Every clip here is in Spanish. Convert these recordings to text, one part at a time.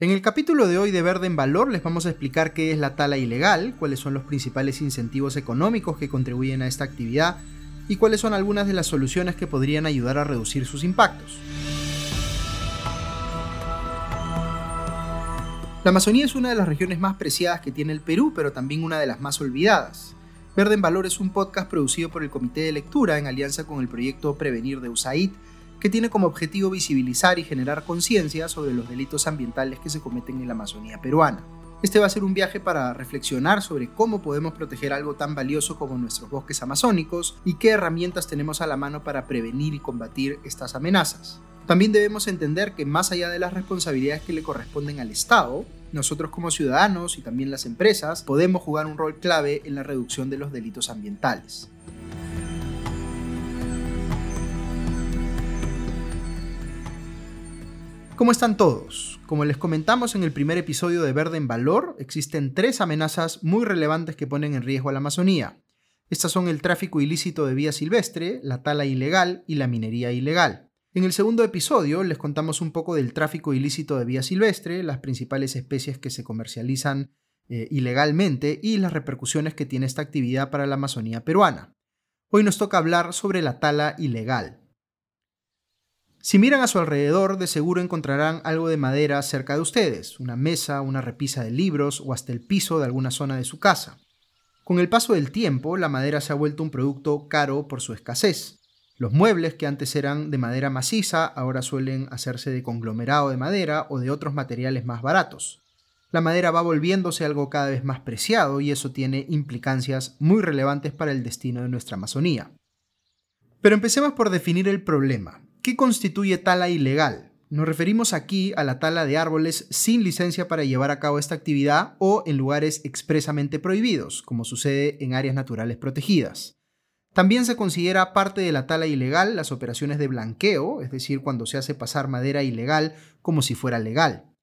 En el capítulo de hoy de Verde en Valor les vamos a explicar qué es la tala ilegal, cuáles son los principales incentivos económicos que contribuyen a esta actividad y cuáles son algunas de las soluciones que podrían ayudar a reducir sus impactos. La Amazonía es una de las regiones más preciadas que tiene el Perú, pero también una de las más olvidadas. Verde en Valor es un podcast producido por el Comité de Lectura en alianza con el proyecto Prevenir de USAID que tiene como objetivo visibilizar y generar conciencia sobre los delitos ambientales que se cometen en la Amazonía peruana. Este va a ser un viaje para reflexionar sobre cómo podemos proteger algo tan valioso como nuestros bosques amazónicos y qué herramientas tenemos a la mano para prevenir y combatir estas amenazas. También debemos entender que más allá de las responsabilidades que le corresponden al Estado, nosotros como ciudadanos y también las empresas podemos jugar un rol clave en la reducción de los delitos ambientales. ¿Cómo están todos? Como les comentamos en el primer episodio de Verde en Valor, existen tres amenazas muy relevantes que ponen en riesgo a la Amazonía. Estas son el tráfico ilícito de vía silvestre, la tala ilegal y la minería ilegal. En el segundo episodio les contamos un poco del tráfico ilícito de vía silvestre, las principales especies que se comercializan eh, ilegalmente y las repercusiones que tiene esta actividad para la Amazonía peruana. Hoy nos toca hablar sobre la tala ilegal. Si miran a su alrededor, de seguro encontrarán algo de madera cerca de ustedes, una mesa, una repisa de libros o hasta el piso de alguna zona de su casa. Con el paso del tiempo, la madera se ha vuelto un producto caro por su escasez. Los muebles que antes eran de madera maciza ahora suelen hacerse de conglomerado de madera o de otros materiales más baratos. La madera va volviéndose algo cada vez más preciado y eso tiene implicancias muy relevantes para el destino de nuestra Amazonía. Pero empecemos por definir el problema. ¿Qué constituye tala ilegal? Nos referimos aquí a la tala de árboles sin licencia para llevar a cabo esta actividad o en lugares expresamente prohibidos, como sucede en áreas naturales protegidas. También se considera parte de la tala ilegal las operaciones de blanqueo, es decir, cuando se hace pasar madera ilegal como si fuera legal.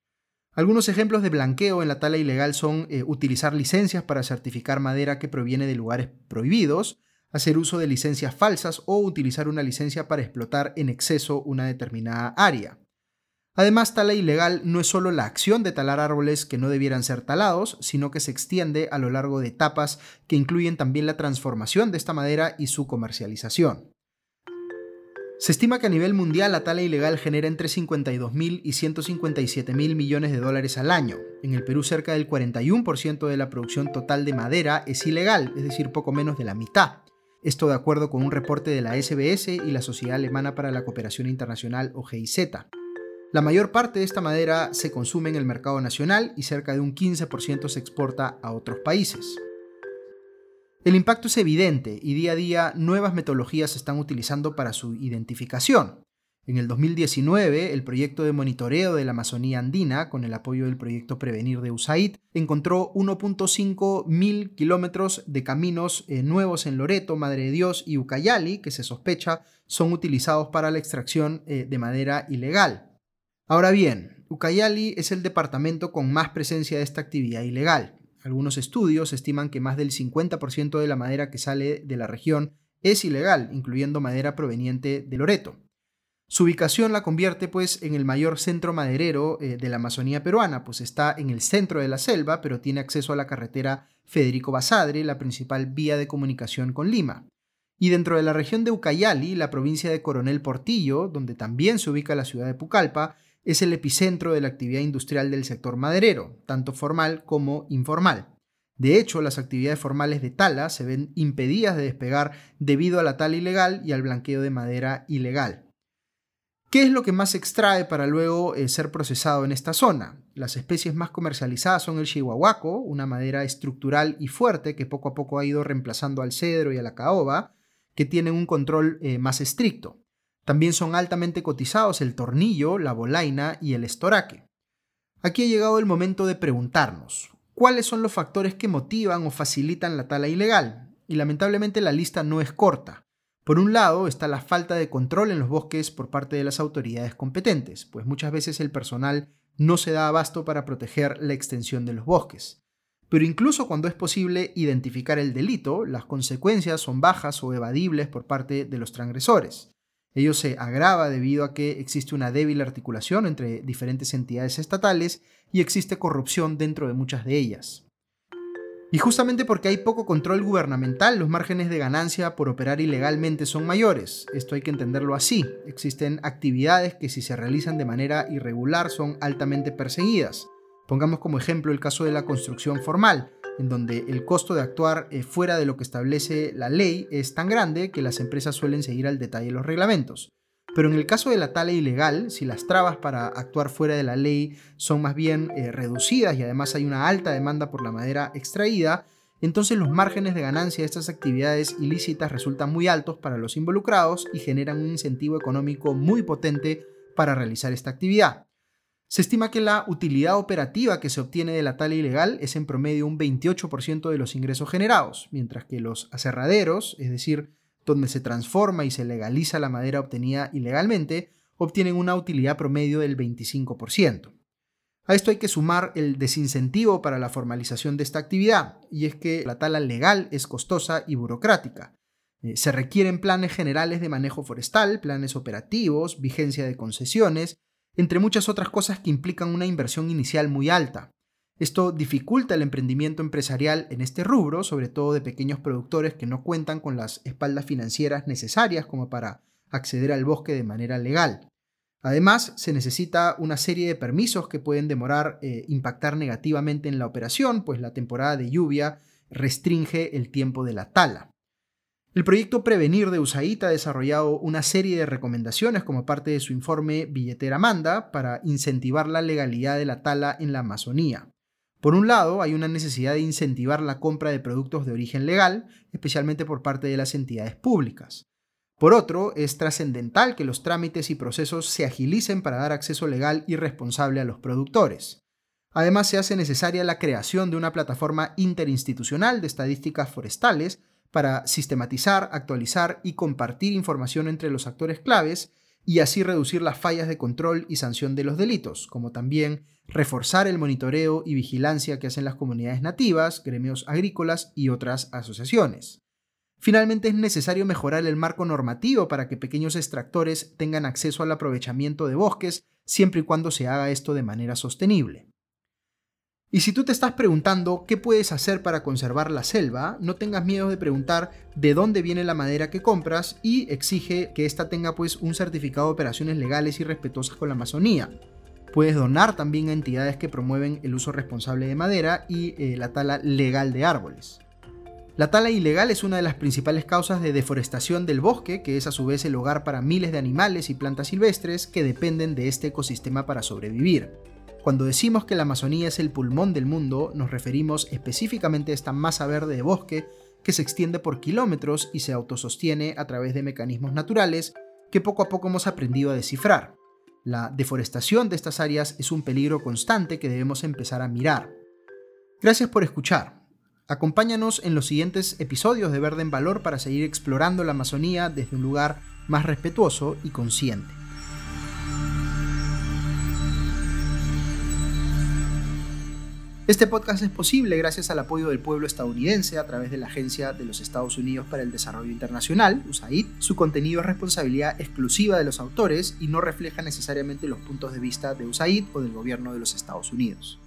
Algunos ejemplos de blanqueo en la tala ilegal son eh, utilizar licencias para certificar madera que proviene de lugares prohibidos, hacer uso de licencias falsas o utilizar una licencia para explotar en exceso una determinada área. Además, tala ilegal no es solo la acción de talar árboles que no debieran ser talados, sino que se extiende a lo largo de etapas que incluyen también la transformación de esta madera y su comercialización. Se estima que a nivel mundial la tala ilegal genera entre 52.000 y 157.000 millones de dólares al año. En el Perú cerca del 41% de la producción total de madera es ilegal, es decir, poco menos de la mitad. Esto de acuerdo con un reporte de la SBS y la Sociedad Alemana para la Cooperación Internacional o GIZ. La mayor parte de esta madera se consume en el mercado nacional y cerca de un 15% se exporta a otros países. El impacto es evidente y día a día nuevas metodologías se están utilizando para su identificación. En el 2019, el proyecto de monitoreo de la Amazonía andina, con el apoyo del proyecto Prevenir de USAID, encontró 1.5 mil kilómetros de caminos eh, nuevos en Loreto, Madre de Dios y Ucayali, que se sospecha son utilizados para la extracción eh, de madera ilegal. Ahora bien, Ucayali es el departamento con más presencia de esta actividad ilegal. Algunos estudios estiman que más del 50% de la madera que sale de la región es ilegal, incluyendo madera proveniente de Loreto. Su ubicación la convierte pues en el mayor centro maderero eh, de la Amazonía peruana, pues está en el centro de la selva, pero tiene acceso a la carretera Federico Basadre, la principal vía de comunicación con Lima. Y dentro de la región de Ucayali, la provincia de Coronel Portillo, donde también se ubica la ciudad de Pucallpa, es el epicentro de la actividad industrial del sector maderero, tanto formal como informal. De hecho, las actividades formales de tala se ven impedidas de despegar debido a la tala ilegal y al blanqueo de madera ilegal. ¿Qué es lo que más se extrae para luego eh, ser procesado en esta zona? Las especies más comercializadas son el chihuahuaco, una madera estructural y fuerte que poco a poco ha ido reemplazando al cedro y a la caoba, que tienen un control eh, más estricto. También son altamente cotizados el tornillo, la bolaina y el estoraque. Aquí ha llegado el momento de preguntarnos, ¿cuáles son los factores que motivan o facilitan la tala ilegal? Y lamentablemente la lista no es corta. Por un lado está la falta de control en los bosques por parte de las autoridades competentes, pues muchas veces el personal no se da abasto para proteger la extensión de los bosques. Pero incluso cuando es posible identificar el delito, las consecuencias son bajas o evadibles por parte de los transgresores. Ello se agrava debido a que existe una débil articulación entre diferentes entidades estatales y existe corrupción dentro de muchas de ellas. Y justamente porque hay poco control gubernamental, los márgenes de ganancia por operar ilegalmente son mayores. Esto hay que entenderlo así. Existen actividades que si se realizan de manera irregular son altamente perseguidas. Pongamos como ejemplo el caso de la construcción formal, en donde el costo de actuar eh, fuera de lo que establece la ley es tan grande que las empresas suelen seguir al detalle los reglamentos. Pero en el caso de la tala ilegal, si las trabas para actuar fuera de la ley son más bien eh, reducidas y además hay una alta demanda por la madera extraída, entonces los márgenes de ganancia de estas actividades ilícitas resultan muy altos para los involucrados y generan un incentivo económico muy potente para realizar esta actividad. Se estima que la utilidad operativa que se obtiene de la tala ilegal es en promedio un 28% de los ingresos generados, mientras que los aserraderos, es decir, donde se transforma y se legaliza la madera obtenida ilegalmente, obtienen una utilidad promedio del 25%. A esto hay que sumar el desincentivo para la formalización de esta actividad, y es que la tala legal es costosa y burocrática. Eh, se requieren planes generales de manejo forestal, planes operativos, vigencia de concesiones, entre muchas otras cosas que implican una inversión inicial muy alta. Esto dificulta el emprendimiento empresarial en este rubro, sobre todo de pequeños productores que no cuentan con las espaldas financieras necesarias como para acceder al bosque de manera legal. Además, se necesita una serie de permisos que pueden demorar eh, impactar negativamente en la operación, pues la temporada de lluvia restringe el tiempo de la tala. El proyecto Prevenir de USAID ha desarrollado una serie de recomendaciones como parte de su informe Billetera Manda para incentivar la legalidad de la tala en la Amazonía. Por un lado, hay una necesidad de incentivar la compra de productos de origen legal, especialmente por parte de las entidades públicas. Por otro, es trascendental que los trámites y procesos se agilicen para dar acceso legal y responsable a los productores. Además, se hace necesaria la creación de una plataforma interinstitucional de estadísticas forestales para sistematizar, actualizar y compartir información entre los actores claves y así reducir las fallas de control y sanción de los delitos, como también reforzar el monitoreo y vigilancia que hacen las comunidades nativas, gremios agrícolas y otras asociaciones. Finalmente es necesario mejorar el marco normativo para que pequeños extractores tengan acceso al aprovechamiento de bosques siempre y cuando se haga esto de manera sostenible. Y si tú te estás preguntando qué puedes hacer para conservar la selva, no tengas miedo de preguntar de dónde viene la madera que compras y exige que ésta tenga pues un certificado de operaciones legales y respetuosas con la Amazonía. Puedes donar también a entidades que promueven el uso responsable de madera y eh, la tala legal de árboles. La tala ilegal es una de las principales causas de deforestación del bosque, que es a su vez el hogar para miles de animales y plantas silvestres que dependen de este ecosistema para sobrevivir. Cuando decimos que la Amazonía es el pulmón del mundo, nos referimos específicamente a esta masa verde de bosque que se extiende por kilómetros y se autosostiene a través de mecanismos naturales que poco a poco hemos aprendido a descifrar. La deforestación de estas áreas es un peligro constante que debemos empezar a mirar. Gracias por escuchar. Acompáñanos en los siguientes episodios de Verde en Valor para seguir explorando la Amazonía desde un lugar más respetuoso y consciente. Este podcast es posible gracias al apoyo del pueblo estadounidense a través de la Agencia de los Estados Unidos para el Desarrollo Internacional, USAID. Su contenido es responsabilidad exclusiva de los autores y no refleja necesariamente los puntos de vista de USAID o del gobierno de los Estados Unidos.